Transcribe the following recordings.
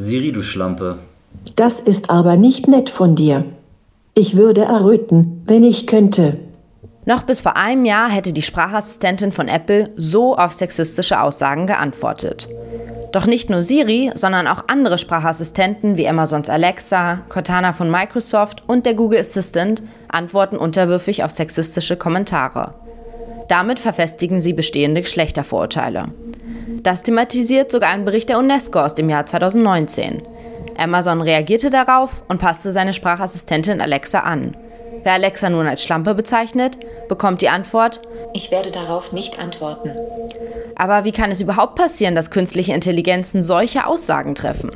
Siri, du Schlampe. Das ist aber nicht nett von dir. Ich würde erröten, wenn ich könnte. Noch bis vor einem Jahr hätte die Sprachassistentin von Apple so auf sexistische Aussagen geantwortet. Doch nicht nur Siri, sondern auch andere Sprachassistenten wie Amazons Alexa, Cortana von Microsoft und der Google Assistant antworten unterwürfig auf sexistische Kommentare. Damit verfestigen sie bestehende Geschlechtervorurteile. Das thematisiert sogar ein Bericht der UNESCO aus dem Jahr 2019. Amazon reagierte darauf und passte seine Sprachassistentin Alexa an. Wer Alexa nun als Schlampe bezeichnet, bekommt die Antwort, ich werde darauf nicht antworten. Aber wie kann es überhaupt passieren, dass künstliche Intelligenzen solche Aussagen treffen?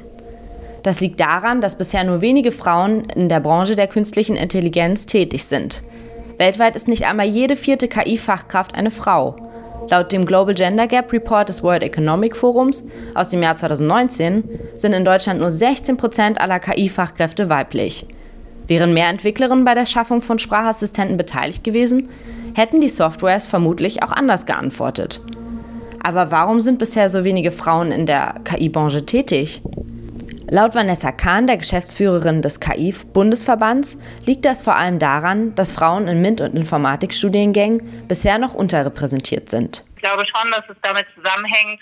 Das liegt daran, dass bisher nur wenige Frauen in der Branche der künstlichen Intelligenz tätig sind. Weltweit ist nicht einmal jede vierte KI-Fachkraft eine Frau. Laut dem Global Gender Gap Report des World Economic Forums aus dem Jahr 2019 sind in Deutschland nur 16 Prozent aller KI-Fachkräfte weiblich. Wären mehr Entwicklerinnen bei der Schaffung von Sprachassistenten beteiligt gewesen, hätten die Softwares vermutlich auch anders geantwortet. Aber warum sind bisher so wenige Frauen in der KI-Branche tätig? Laut Vanessa Kahn, der Geschäftsführerin des KI-Bundesverbands, liegt das vor allem daran, dass Frauen in MINT- und Informatikstudiengängen bisher noch unterrepräsentiert sind. Ich glaube schon, dass es damit zusammenhängt,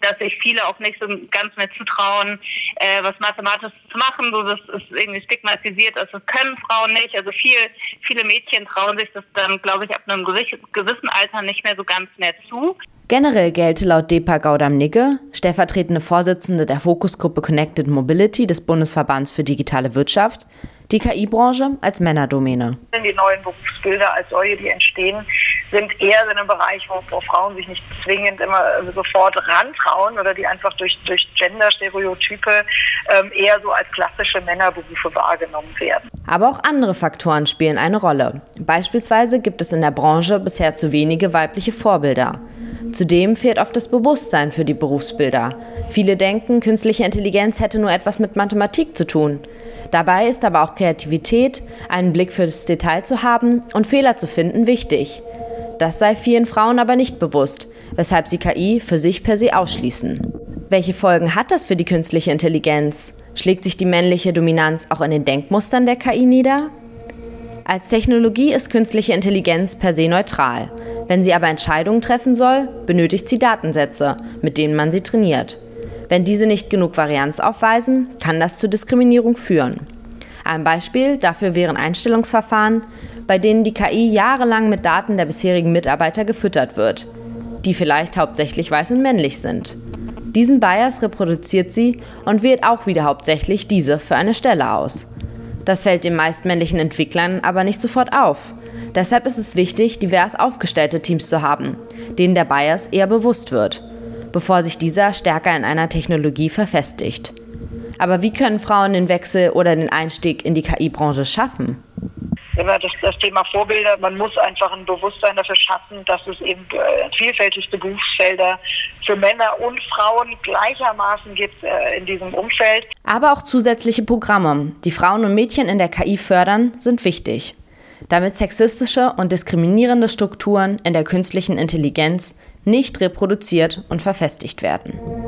dass sich viele auch nicht so ganz mehr zutrauen, äh, was Mathematisches zu machen. So, das ist irgendwie stigmatisiert, also das können Frauen nicht. Also viel, viele Mädchen trauen sich das dann, glaube ich, ab einem gewissen Alter nicht mehr so ganz mehr zu. Generell gelte laut Depa Gaudam-Nigge, stellvertretende Vorsitzende der Fokusgruppe Connected Mobility des Bundesverbands für digitale Wirtschaft, die KI-Branche als Männerdomäne. Die neuen Berufsbilder als solche, die entstehen, sind eher in einem Bereich, wo, wo, Frauen sich nicht zwingend immer sofort rantrauen oder die einfach durch, durch Gender-Stereotype ähm, eher so als klassische Männerberufe wahrgenommen werden. Aber auch andere Faktoren spielen eine Rolle. Beispielsweise gibt es in der Branche bisher zu wenige weibliche Vorbilder. Zudem fehlt oft das Bewusstsein für die Berufsbilder. Viele denken, künstliche Intelligenz hätte nur etwas mit Mathematik zu tun. Dabei ist aber auch Kreativität, einen Blick fürs Detail zu haben und Fehler zu finden wichtig. Das sei vielen Frauen aber nicht bewusst, weshalb sie KI für sich per se ausschließen. Welche Folgen hat das für die künstliche Intelligenz? Schlägt sich die männliche Dominanz auch in den Denkmustern der KI nieder? Als Technologie ist künstliche Intelligenz per se neutral. Wenn sie aber Entscheidungen treffen soll, benötigt sie Datensätze, mit denen man sie trainiert. Wenn diese nicht genug Varianz aufweisen, kann das zu Diskriminierung führen. Ein Beispiel dafür wären Einstellungsverfahren, bei denen die KI jahrelang mit Daten der bisherigen Mitarbeiter gefüttert wird, die vielleicht hauptsächlich weiß und männlich sind. Diesen Bias reproduziert sie und wählt auch wieder hauptsächlich diese für eine Stelle aus. Das fällt den meist männlichen Entwicklern aber nicht sofort auf. Deshalb ist es wichtig, divers aufgestellte Teams zu haben, denen der Bias eher bewusst wird bevor sich dieser stärker in einer Technologie verfestigt. Aber wie können Frauen den Wechsel oder den Einstieg in die KI-Branche schaffen? Immer das, das, Thema Vorbilder. Man muss einfach ein Bewusstsein dafür schaffen, dass es eben äh, vielfältigste Berufsfelder für Männer und Frauen gleichermaßen gibt äh, in diesem Umfeld. Aber auch zusätzliche Programme, die Frauen und Mädchen in der KI fördern, sind wichtig. Damit sexistische und diskriminierende Strukturen in der künstlichen Intelligenz nicht reproduziert und verfestigt werden.